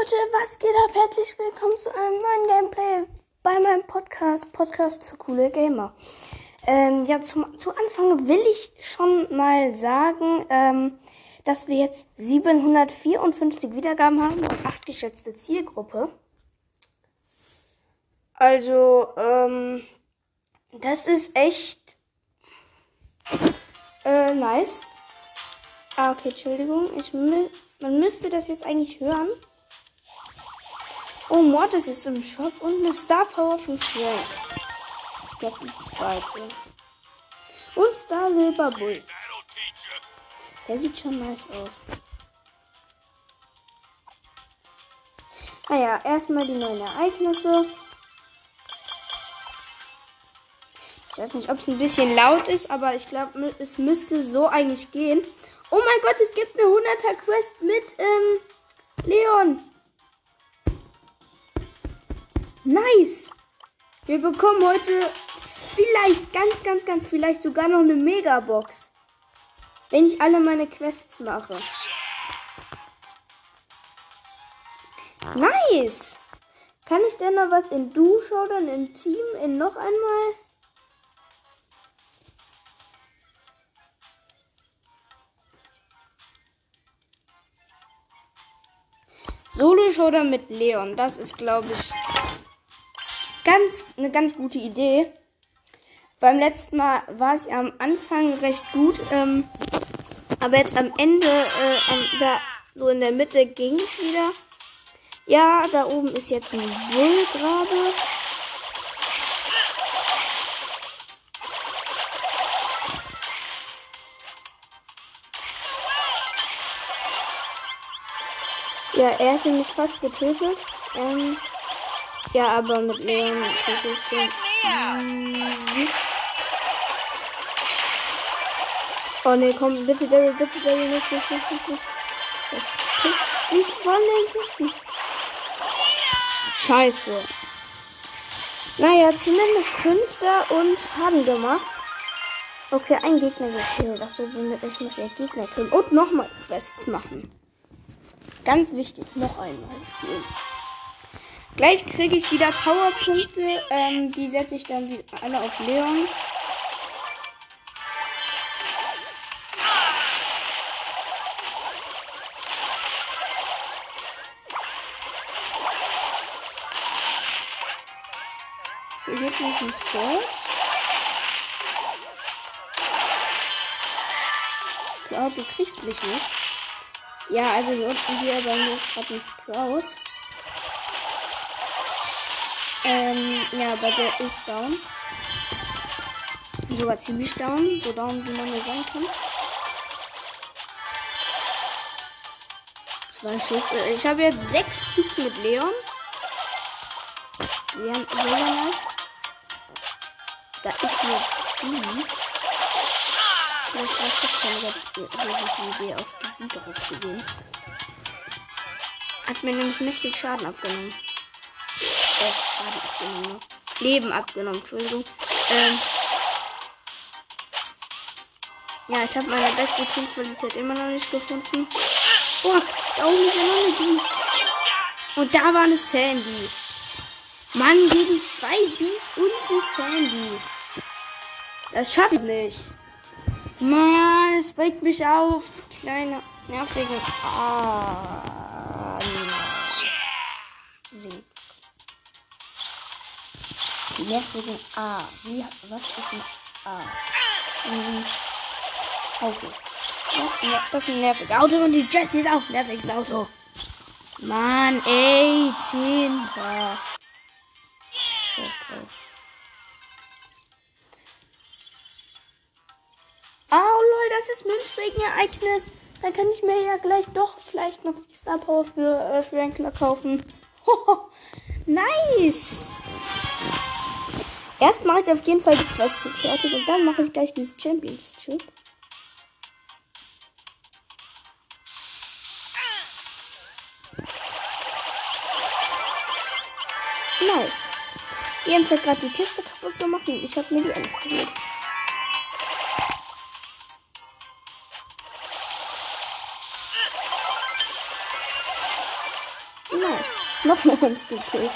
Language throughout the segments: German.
Leute, was geht ab? Herzlich willkommen zu einem neuen Gameplay bei meinem Podcast, Podcast für coole Gamer. Ähm, ja, zum, zu Anfang will ich schon mal sagen, ähm, dass wir jetzt 754 Wiedergaben haben und 8 geschätzte Zielgruppe. Also, ähm, das ist echt äh, nice. Ah, okay, Entschuldigung. Ich, man müsste das jetzt eigentlich hören. Oh, Mortis ist im Shop und eine Star Power von Frank. Ich glaube, die zweite. Und Star Silber Bull. Der sieht schon nice aus. Naja, erstmal die neuen Ereignisse. Ich weiß nicht, ob es ein bisschen laut ist, aber ich glaube, es müsste so eigentlich gehen. Oh mein Gott, es gibt eine 100er Quest mit ähm, Leon. Nice. Wir bekommen heute vielleicht, ganz, ganz, ganz vielleicht sogar noch eine Megabox. Wenn ich alle meine Quests mache. Nice. Kann ich denn noch was in Duo dann in Team, in noch einmal? Solo-Showdown mit Leon. Das ist, glaube ich, ganz, eine ganz gute Idee. Beim letzten Mal war es ja am Anfang recht gut, ähm, aber jetzt am Ende, äh, da so in der Mitte ging es wieder. Ja, da oben ist jetzt ein Bull gerade. Ja, er hätte mich fast getötet. Ähm, ja, aber mit Leon mhm. Oh ne, komm, bitte Daryl, bitte Daryl, nicht, nicht, nicht, nicht, nicht. Piss nicht von den Kisten. Scheiße. Naja, zumindest Fünfter und Schaden gemacht. Okay, ein Gegner gekillt. Achso, ich muss ja Gegner killen. Und nochmal Quest machen. Ganz wichtig, noch einmal spielen. Gleich kriege ich wieder Powerpunkte. Ähm, die setze ich dann wieder alle auf Leon. Hier. Ich glaube, du kriegst mich nicht. Ja, also hier unten hier bei mir ist gerade ein Sprout. Ähm, ja, aber der ist down. Sogar ziemlich down. So down, wie man nur sein kann. Zwei Schuss. Äh, ich habe jetzt sechs Cubes mit Leon. Sehr, sehr nice. Da ist eine Biene. Vielleicht weiß ich keine Idee, auf die Biene drauf zu gehen. Hat mir nämlich mächtig Schaden abgenommen. Äh, abgenommen. Leben abgenommen, Entschuldigung. Ähm. Ja, ich habe meine beste Teamqualität immer noch nicht gefunden. Oh, da oben ist ja noch eine Biene. Und da war eine Sandy. Mann, gegen zwei Bees und eine Sandy. Das schaffe ich nicht. Mann, es regt mich auf. Kleine, nervige. Ah, Nervigen A. Wie, was ist ein A? Mhm. Auto. Ja, das ist ein nerviges Auto und die Jessie ist auch ein nerviges Auto. Mann, ey, Zehnter. Scheiß drauf. Oh lol, das ist Münzregen-Ereignis. Dann kann ich mir ja gleich doch vielleicht noch die Star Power für äh, Frankler kaufen. nice! Erst mache ich auf jeden Fall die Quest fertig und dann mache ich gleich dieses Championship. Nice. Die haben hat gerade die Kiste kaputt gemacht und ich habe mir die Ems geholt. Nice. Noch eine Ems gekillt.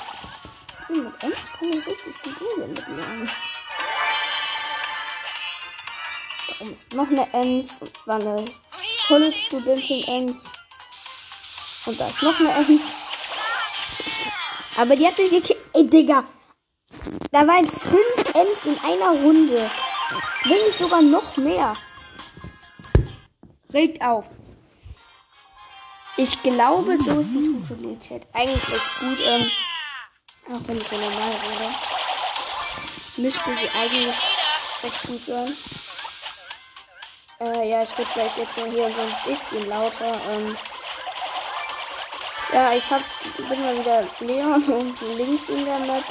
Oh, mit Ems man richtig gut umgehen mit Leon. Da oben ist noch eine Ems. Und zwar eine College-Studentin Ems. Und da ist noch eine Ems. Aber die hat mich gekillt. Ey, Digga. Da waren fünf Ems in einer Runde. Wenn nicht sogar noch mehr. Regt auf. Ich glaube, so ist die Funktionalität eigentlich recht gut. Ähm, auch wenn ich so normal rede. Müsste sie eigentlich recht gut sein. Äh, ja, ich rede vielleicht jetzt so hier so ein bisschen lauter. Ähm, ja, ich hab, bin mal wieder Leon und links in der Map.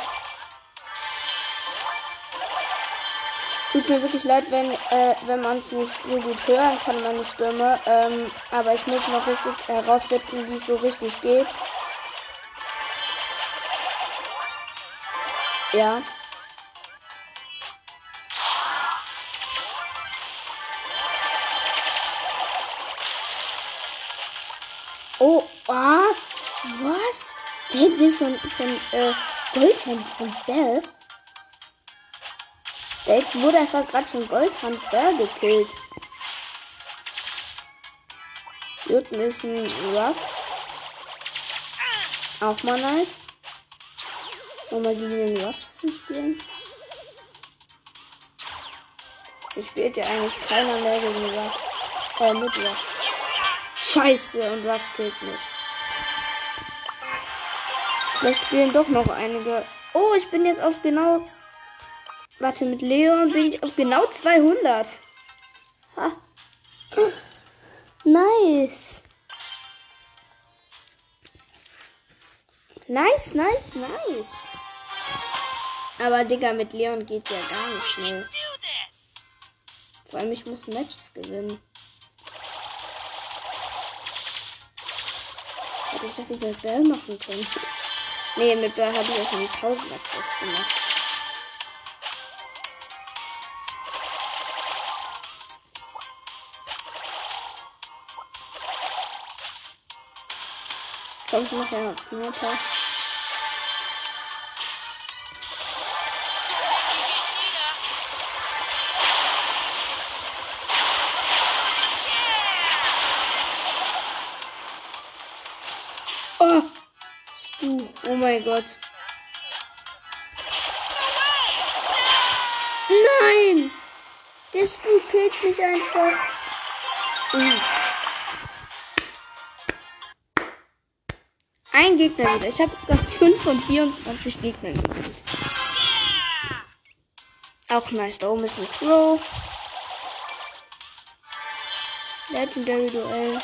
Tut mir wirklich leid, wenn, äh, wenn man es nicht so gut hören kann, meine Stimme. Ähm, aber ich muss noch richtig herausfinden, wie es so richtig geht. Ja. Oh, ah, was? Der hinten ist von, von äh, Goldhand von Bell. Der wurde einfach gerade schon Goldhand Bell gekillt. Hier unten ist ein Ruffs. Auch mal nice. Um mal gegen den Ruffs zu spielen. Hier spielt ja eigentlich keiner mehr gegen Ruffs. Äh, mit Ruffs. Scheiße, und Ruffs killt mich. Vielleicht spielen doch noch einige. Oh, ich bin jetzt auf genau. Warte, mit Leon bin ich auf genau 200. Ha. Nice. Nice, nice, nice. Aber Digga, mit Leon geht ja gar nicht schnell. Vor allem, ich muss Matches gewinnen. Hätte ich das nicht mit Bell machen können. Nee, mit Bell habe ich auch einen Tausender Quest gemacht. Komm, ich mache ja auf Sniper. Mein Gott. Nein! Der Stu killt mich einfach. Ein Gegner wieder. Ich habe jetzt gerade 5 von 24 Gegnern gekillt. Auch nice. Da oben ist ein Crow. Legendary Duell.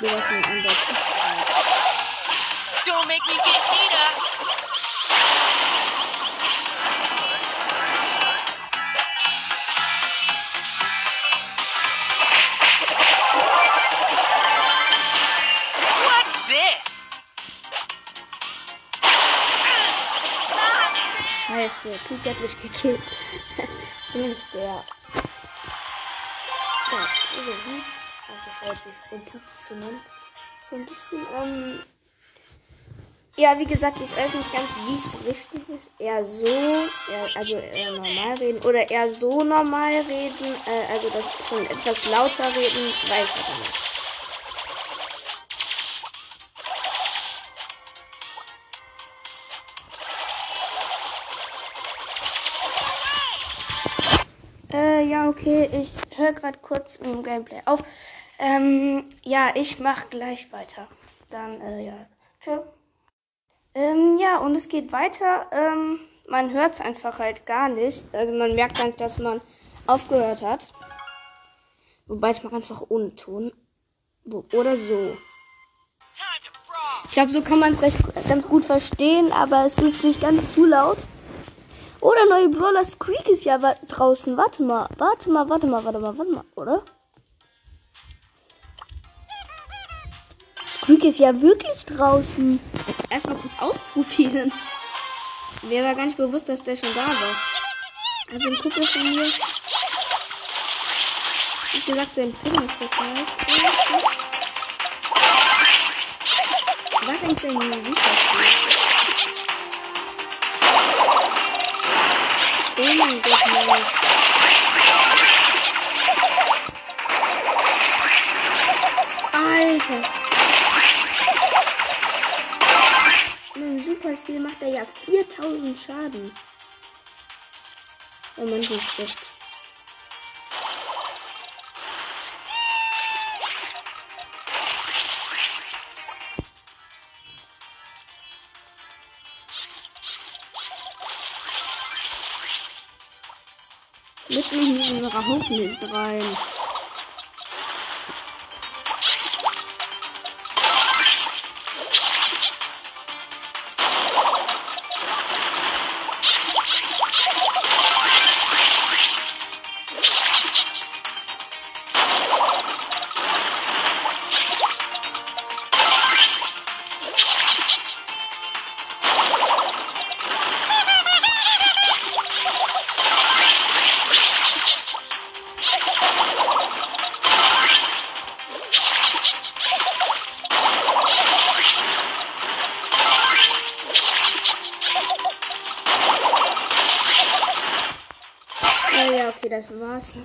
Wir lassen ihn an der Don't make me get Nita. What's this? Scheiße, Pete hat mich gekillt. Zumindest der. Ja, so wie es angeschaut sich unten zu nennen. So ein bisschen, ähm. Ja, wie gesagt, ich weiß nicht ganz, wie es richtig ist. Eher so, eher, also eher normal reden oder eher so normal reden. Äh, also das schon etwas lauter reden, weiß ich nicht. Äh, ja, okay, ich höre gerade kurz im Gameplay auf. Ähm, ja, ich mach gleich weiter. Dann, äh, ja. Tschö. Ähm, ja, und es geht weiter. Ähm, man hört es einfach halt gar nicht. Also man merkt gar nicht, dass man aufgehört hat. Wobei ich mache einfach ohne Ton. Oder so. To glaube, so kann man es recht ganz gut verstehen, aber es ist nicht ganz zu laut. Oh, der neue Brawler Squeak ist ja wa- draußen. Warte mal, warte mal, warte mal, warte mal, warte mal, oder? Squeak ist ja wirklich draußen. Erstmal kurz ausprobieren. Mir war gar nicht bewusst, dass der schon da war. Also ein Kumpel von mir. Wie gesagt, sein Film ist nice. Was eigentlich sein Musik Oh mein Gott, nice. Alter. Zauberstil macht er ja 4000 Schaden. Oh man, wie schlecht. Mitten in unserer Haufen rein.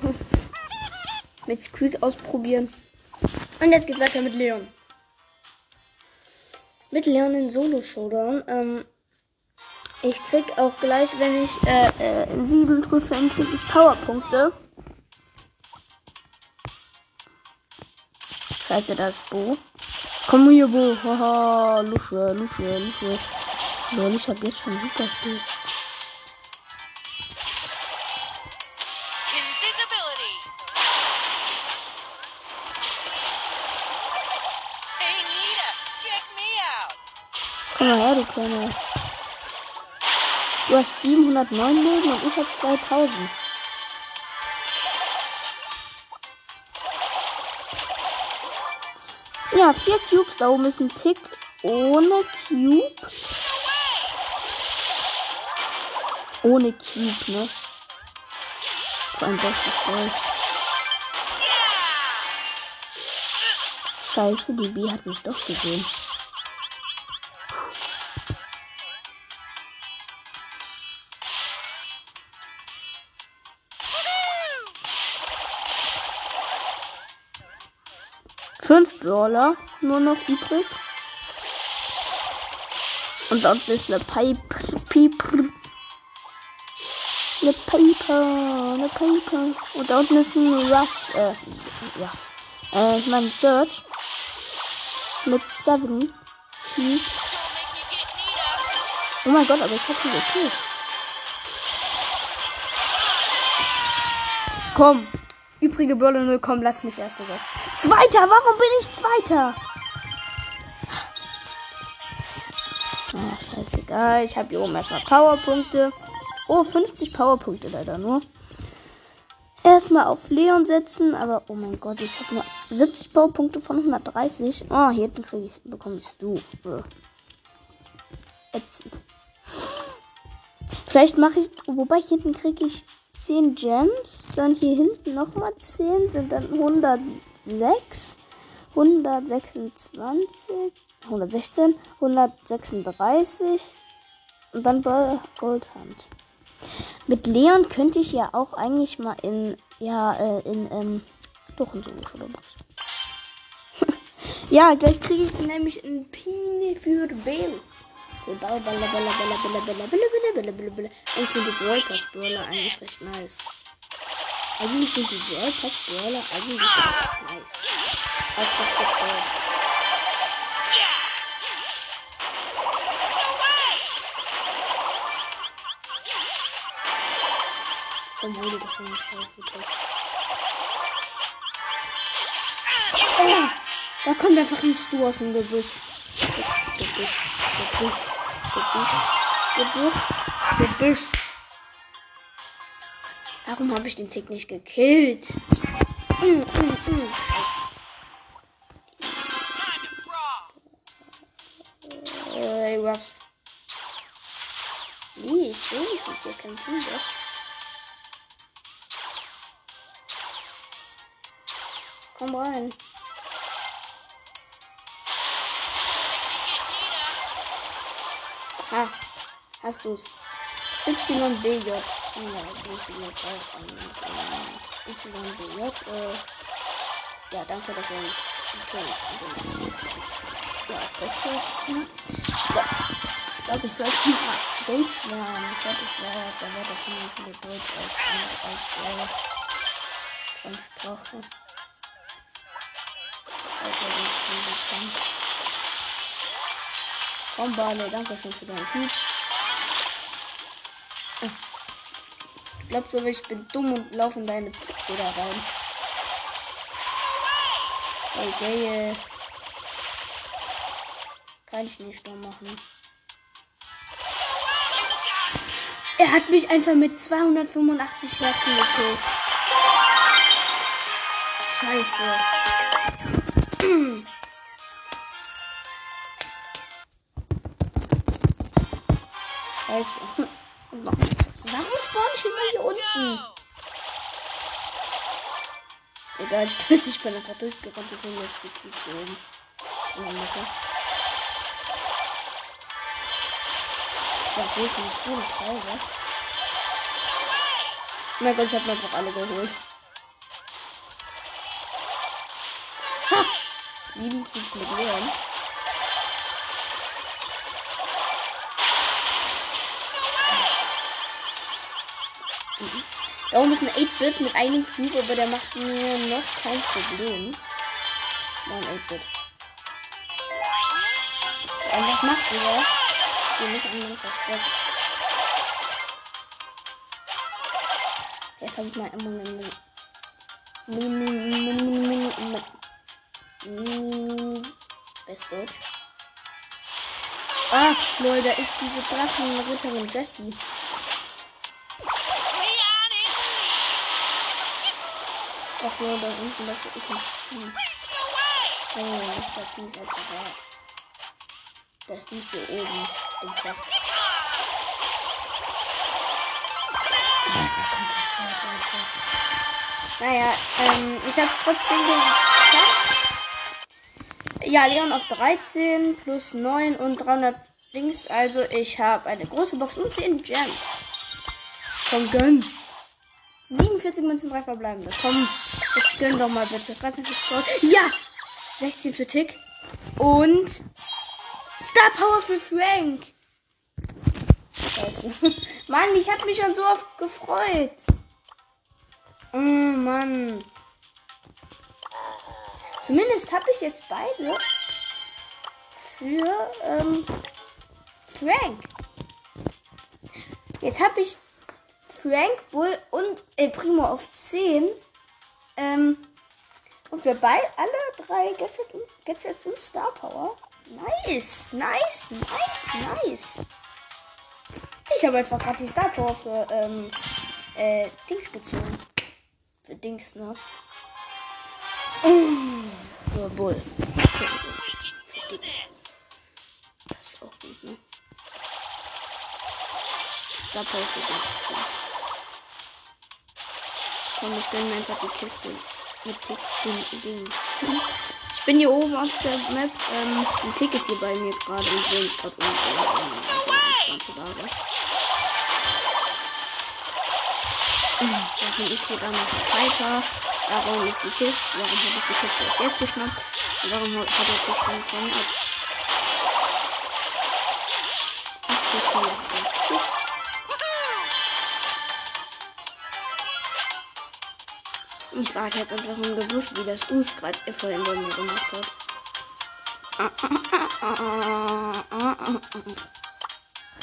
mit Squeak ausprobieren. Und jetzt geht's weiter mit Leon. Mit Leon in Solo Showdown. Ähm, ich krieg auch gleich, wenn ich äh, äh, in sieben Trophäen krieg ich Powerpunkte. Scheiße, da ist Bo. Komm hier, Bo. Haha, Lusche, Lusche, Lusche. Lol, ich hab jetzt schon super Skill. Komm mal her, du Kleine. Du hast 709 Leben und ich hab 2000. Ja, vier Cubes. Da oben ist ein Tick ohne Cube. Ohne Cube, ne? Vor ist falsch. Scheiße, die B hat mich doch gesehen. Brawler nur noch übrig. Und dort ist eine Piper. Piper. Eine Piper. Eine Piper. Und da unten ist ein Ruff. Äh, Ruff. Äh, ich meine Search. Mit Seven. Cubes. Don't make me get Nita. Oh mein Gott, aber ich hab sie gekillt. Komm. Übrige Brawler 0, komm, lass mich erst weg. Zweiter, warum bin ich Zweiter? Ah, scheißegal. Ich habe hier oben erstmal Powerpunkte. Oh, 50 Powerpunkte leider nur. Erstmal auf Leon setzen, aber oh mein Gott, ich habe nur 70 Powerpunkte von 130. Oh, hier hinten krieg ich, bekomme ich du. Äh. Ätzend. Vielleicht mache ich, wobei hier hinten kriege ich 10 Gems, dann hier hinten nochmal 10, sind dann 106, 126, 116, 136 und dann Goldhand. Mit Leon könnte ich ja auch eigentlich mal in, ja, äh, in, ähm, doch in was. ja, gleich kriege ich nämlich ein Pini für Bell. Bella, Bella, Bella, Bella, Bella, Bella, Bella, Bella, Bella, Bella, Bella. Eigentlich sind die Brawl Pass Brawler eigentlich recht nice. Eigentlich sind die Brawl Pass Brawler eigentlich recht nice. Auch das gefällt. Obwohl die doch nicht sind. Oh, da kommt einfach ein Stu aus dem Gebüsch. Gebüsch, Gebüsch, Gebüsch, Gebüsch, Gebüsch. Warum habe ich den Tick nicht gekillt? Mm, mm, mm. Scheiße. Äh, Ruffs. Nee, ich will nicht mit dir kämpfen. Doch. Komm rein. Ah, hast du's. YBJ. Ja. YBJ. Äh, ja, danke, dass er mich okay, Ja, beste. Ja. Ich glaube, ich sollte mal Deutsch lernen. Ich glaube, ich wäre der Wort auf jeden Fall Deutsch als, als, äh, Fremdsprache. Also, ich kann. Komm, Barley, danke schön für deinen Typ. Ich glaube so, ich bin dumm und laufe in deine Pfütze da rein. Okay. Kein Schneesturm machen. Er hat mich einfach mit 285 Herzen gekillt. Scheiße. Scheiße. Und noch Scheiße. Warum spawn ich immer hier unten? Egal, ich bin, ich bin einfach durchgerannt und bin jetzt gekriegt hier oben. In der Mitte. Ja, gut, ich bin frei, was? Oh mein Gott, ich hab mir einfach alle geholt. Ha! Sieben Cubes mit Leon. Da oben ist ein 8-Bit mit einem Cube, aber der macht mir noch kein Problem. Ein 8-Bit. Und was machst du da? Ich will mich an den versteckt. Jetzt habe ich mal immer eine Bestdeutsch. Ah, lol, da ist diese Drachenritterin Jessie. Ach ja, da unten, das ist ein way. Oh. P ist einfach da. Das ist nicht hier oben. Im Kopf. Das. Naja, ähm, ich habe trotzdem geschafft. Ja, Leon auf 13 plus 9 und 300 Links. Also ich habe eine große Box und 10 Gems. Komm, gönn. 47 Münzen, 3 verbleibende. Komm, jetzt gönn doch mal bitte. 13 für Sprout. Ja! 16 für Tick. Und Star Power für Frank. Scheiße. Mann, ich hab mich schon so oft gefreut. Oh Mann. Zumindest habe ich jetzt beide für ähm, Frank. Jetzt habe ich Frank, Bull und El Primo auf 10. Ähm, und wir beide alle drei Gadget und, Gadgets und Star Power. Nice, nice, nice, nice. Ich habe einfach gerade die Star Power für ähm, äh, Dings gezogen. Für Dings, ne? Für Bull. Für Dings. Das ist auch gut, ne? Star Power für Dings. Komm, ich gönne mir einfach die Kiste mit Ticks Dings. Ich bin hier oben auf der Map. Ähm, ein Tick ist hier bei mir gerade und will mich gerade um. Ähm. Dann ist hier dann noch Piper. Warum ist die Kiste? Warum habe ich die Kiste erst jetzt geschnappt? Und warum hat der Tick schon von mir ab? 80 von Ich warte jetzt einfach im Gebüsch, wie das Us gerade vorhin bei mir gemacht hat.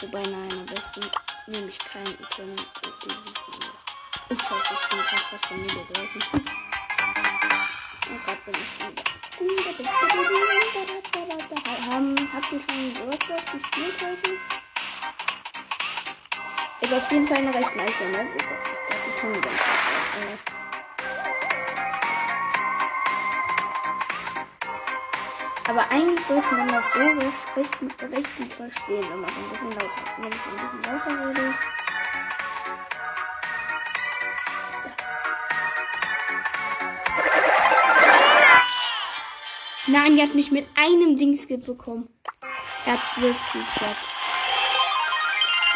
Wobei, nein, am besten nehme ich keinen Item. Oh, scheiße, ich bin fast fast von mir gelaufen. Und gerade bin ich schon. Haben habt ihr schon Workshop gespielt heute? Ist auf jeden Fall eine recht nice Map. Das ist schon ganz äh. Aber eigentlich sollte man das so recht gut verstehen, wenn man so ein bisschen lauter, wenn ich ein bisschen lauter rede. Nein, die hat mich mit einem Dingskip bekommen. Er hat zwölf Cubes gehabt.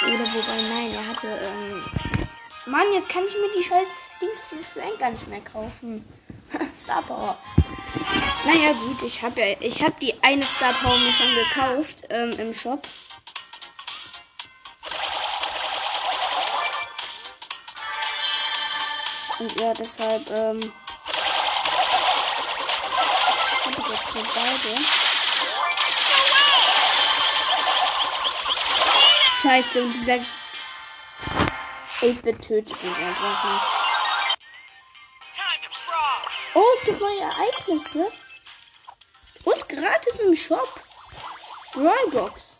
Oder wobei, nein, er hatte, ähm. Mann, jetzt kann ich mir die scheiß Dings für Frank gar nicht mehr kaufen. Star Power. Naja, gut, ich habe ja, ich habe die eine Star Power mir schon gekauft, ähm, im Shop. Und ja, deshalb, ähm. ich jetzt schon beide. Scheiße, und dieser 8-Bit tötet mich einfach nicht. Oh, es gibt neue Ereignisse. Und gratis im Shop. Brawlbox.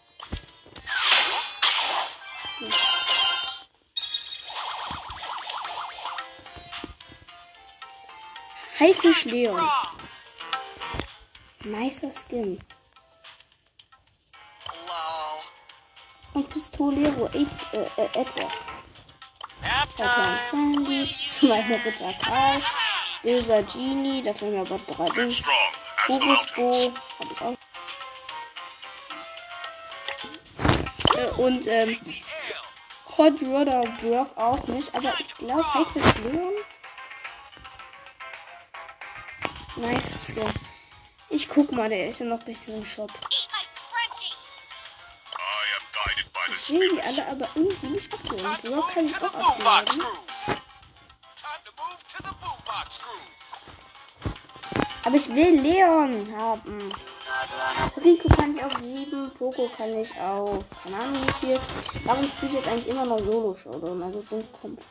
Haifisch Leon. Nicer Skin. Und Pistolero 8, äh, äh, time. Sandy. Schweine Ritter Karl. Böser Genie. Da fehlen mir aber drei Dings. Strong. Horus Bo. Hab ich auch. Äh, und, ähm, Hot Rodder Brock auch nicht. Aber ich glaube, Haifisch Leon. Nice Skin. Ich guck mal, der ist ja noch ein bisschen im Shop. Ich will die alle aber irgendwie nicht abholen. Brock kann ich auch abholen. Aber ich will Leon haben. Rico kann ich auf 7, Poco kann ich auf, keine Ahnung wie. Warum spiele ich jetzt eigentlich immer noch Solo-Showdown? Also Dummkopf.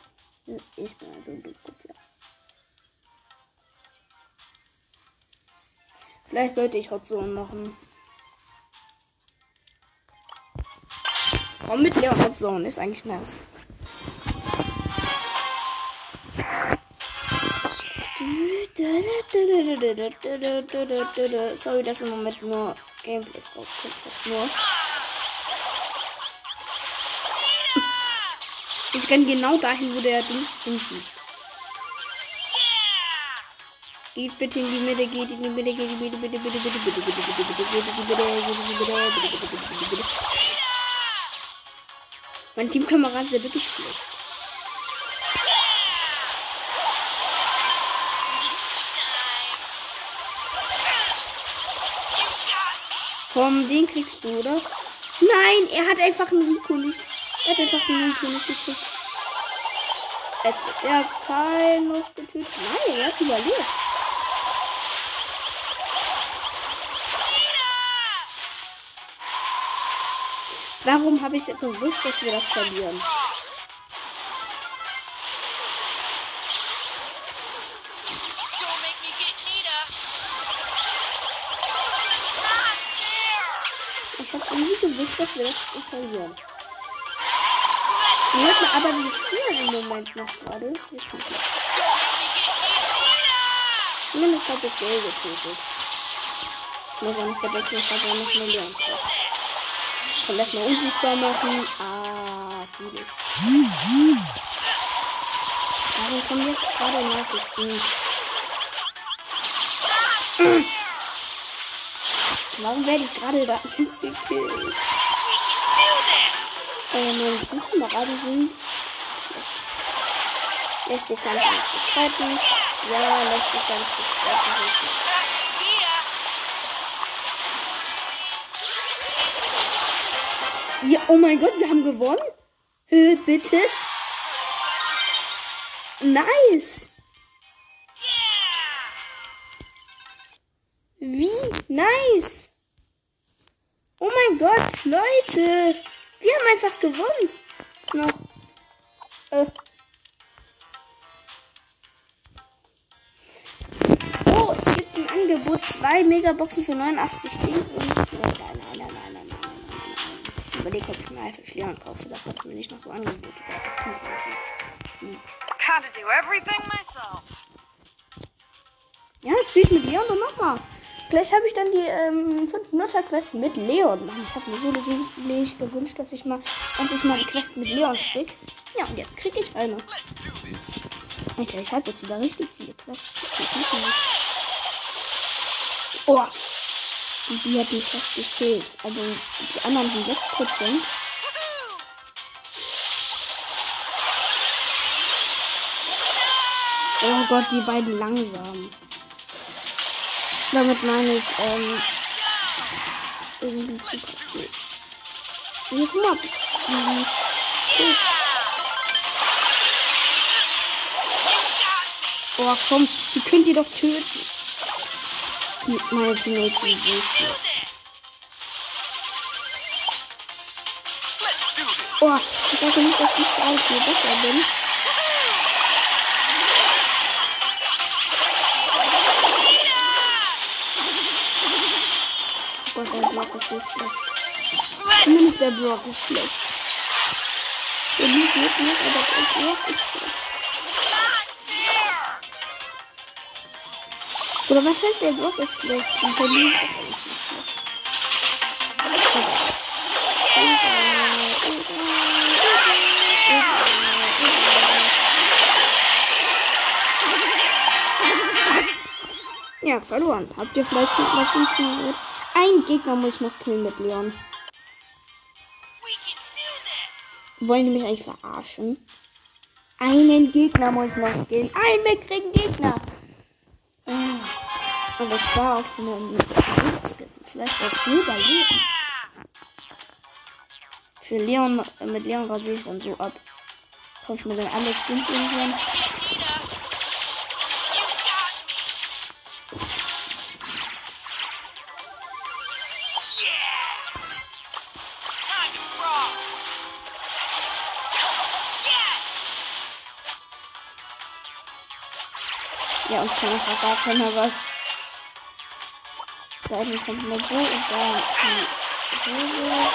Ich bin also ein Dummkopf, ja. Vielleicht sollte ich Hot Zone machen. Komm mit Leon Hot Zone, ist eigentlich nice. Sorry, dass im Moment nur Gameplays rauskommt, fast nur. Ich renn genau dahin, wo der Dings hinschießt. Geht bitte in die Mitte, geht in die Mitte, geht in die Mitte, bitte, bitte, bitte, bitte, bitte, bitte, bitte, bitte, bitte, bitte, bitte, bitte, bitte, bitte, bitte, bitte, bitte. Mein Teamkamerad ist ja wirklich schlecht. Komm, den kriegst du, oder? Nein, er hat einfach einen Rico nicht. Er hat einfach den Rico nicht gekriegt. Jetzt wird der Karl noch getötet. Nein, er hat überlebt. Warum habe ich gewusst, dass wir das verlieren? Dass wir das Spiel verlieren. Wir hatten aber die Spieler im Moment noch gerade. Jetzt nicht mehr. Zumindest hat das Geld getötet. Ich muss auch nicht verdecken, ich habe auch eine Lernkraft. Ich kann das mal unsichtbar machen. Ah, vieles. Warum kommen jetzt gerade Nachrichten? Warum werde ich gerade da jetzt gekillt? Äh, meine Teamkameraden sind schlecht. Lässt sich gar nicht bestreiten. Ja, lässt sich nicht bestreiten. so. Ja, oh mein Gott, wir haben gewonnen? Äh, bitte? Nice. Wie nice. Oh mein Gott, Leute. Wir haben einfach gewonnen. Noch. Äh. Oh, es gibt im Angebot zwei Megaboxen für 89 Dings und. Nein, nein, nein, nein, nein, nein, nein. Ich überlege, ob ich mir einfach Leon kaufe. Da kommt mir nicht noch so Angebote. Das zieht mir jetzt. Hm. Gotta do everything myself. Ja, das spiele ich mit Leon und nochmal. Gleich habe ich dann die ähm, 5 Nutter Quest mit Leon. Mann, ich habe mir so sehnlich gewünscht, dass ich mal endlich mal eine Quest mit Leon krieg. Ja, und jetzt krieg ich eine. Alter, ich habe jetzt wieder richtig viele Quests. Oh. Und die hat mich fast gefehlt. Also die anderen sind 6%. Oh Gott, die beiden langsam. Damit meine ich, ähm, irgendwie super Skills. Hier, guck mal. Mhm. Oh, komm, die könnt ihr doch töten. Die, meine Teammates sind do this. Oh, ich sage nicht, dass ich gerade viel besser bin. Oh Gott, der Block ist so schlecht. Zumindest der Block ist schlecht. Der Block geht nicht, aber der Block ist schlecht. Oder was heißt der Block ist schlecht? Und der ist auch nicht schlecht. Ja, verloren. Habt ihr vielleicht schon was gehört? Ein Gegner muss ich noch killen mit Leon. Wollen die mich eigentlich verarschen? Einen Gegner muss ich noch killen. Ein mickrigen Gegner. Ah. Und das war auch eine Nichts. Vielleicht bei Leon. Für Leon, mit Leon rasiere ich dann so ab. Kaufe ich mir dann alle Skins irgendwann. Uns kann einfach gar keiner was. Da unten kommt eine Bo und da die Rose.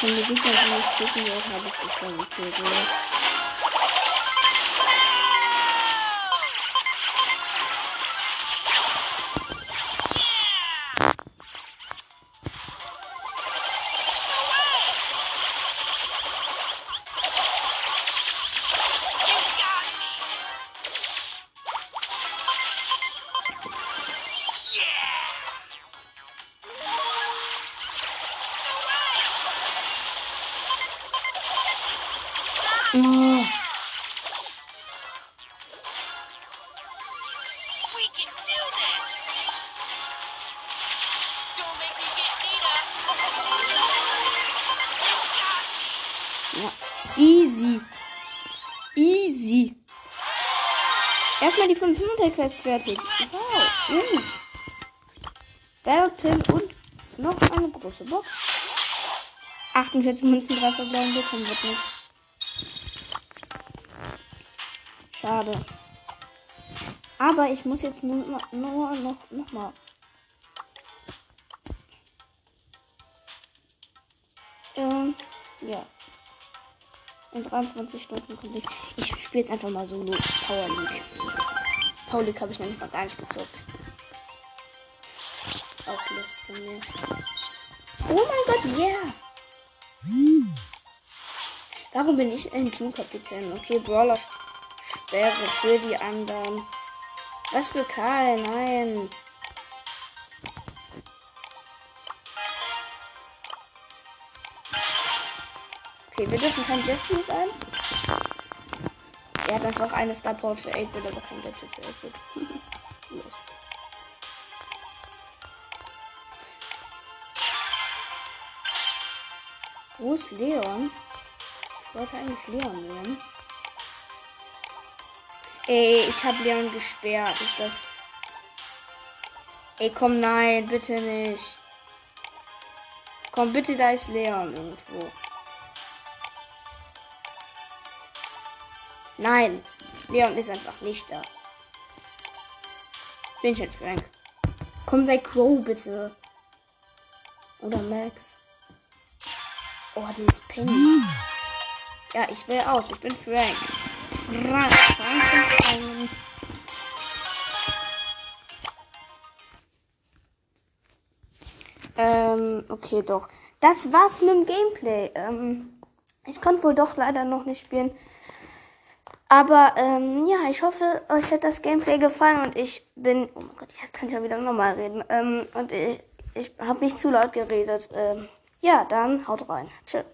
Von der Gegner, die ich drücken werde, habe ich das schon gekillt, Erstmal die 500 Quest fertig. Wow. Uh. Battle Pin und noch eine große Box. 48 Münzen, 3 verbleibende, kommen wird nichts. Schade. Aber ich muss jetzt nur, noch- nur noch, noch mal. Ähm, ja. In 23 Stunden kommt nichts. Ich spiele jetzt einfach mal solo Power League. League habe ich nämlich noch gar nicht gezockt. Auch Lust von mir. Oh mein Gott, yeah! Warum bin ich ein Teamkapitän? Okay, Brawler Sp- Sperre für die anderen. Was für Karl? Nein. Okay, wir dürfen kein Jesse mit ein. Er hat einfach eine Star Power für 8-Bit, aber kein Gadget für 8-Bit. Mist. Wo ist Leon? Ich wollte eigentlich Leon nehmen. Ey, ich habe Leon gesperrt. Ist das. Ey, komm, nein, bitte nicht. Komm, bitte, da ist Leon irgendwo. Nein, Leon ist einfach nicht da. Bin ich jetzt Frank? Komm, sei Crow bitte. Oder Max. Oh, die ist Penny. Ja, ich wähle aus. Ich bin Frank. Frank. Frank rein. Ähm, okay, doch. Das war's mit dem Gameplay. Ähm, ich konnte wohl doch leider noch nicht spielen. Aber ähm, ja, ich hoffe, euch hat das Gameplay gefallen und ich bin. Oh mein Gott, jetzt kann ich ja wieder nochmal reden. Ähm, und ich, ich habe nicht zu laut geredet. Ähm, ja, dann haut rein. Tschüss.